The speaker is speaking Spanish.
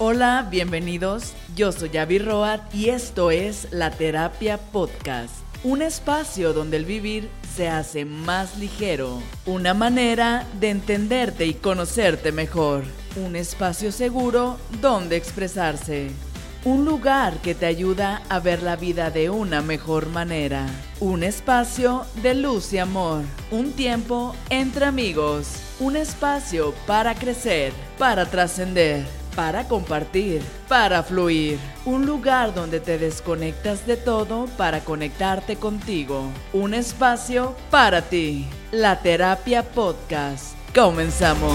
Hola, bienvenidos. Yo soy Avi Roat y esto es La Terapia Podcast. Un espacio donde el vivir se hace más ligero. Una manera de entenderte y conocerte mejor. Un espacio seguro donde expresarse. Un lugar que te ayuda a ver la vida de una mejor manera. Un espacio de luz y amor. Un tiempo entre amigos. Un espacio para crecer, para trascender, para compartir, para fluir. Un lugar donde te desconectas de todo para conectarte contigo. Un espacio para ti. La terapia podcast. Comenzamos.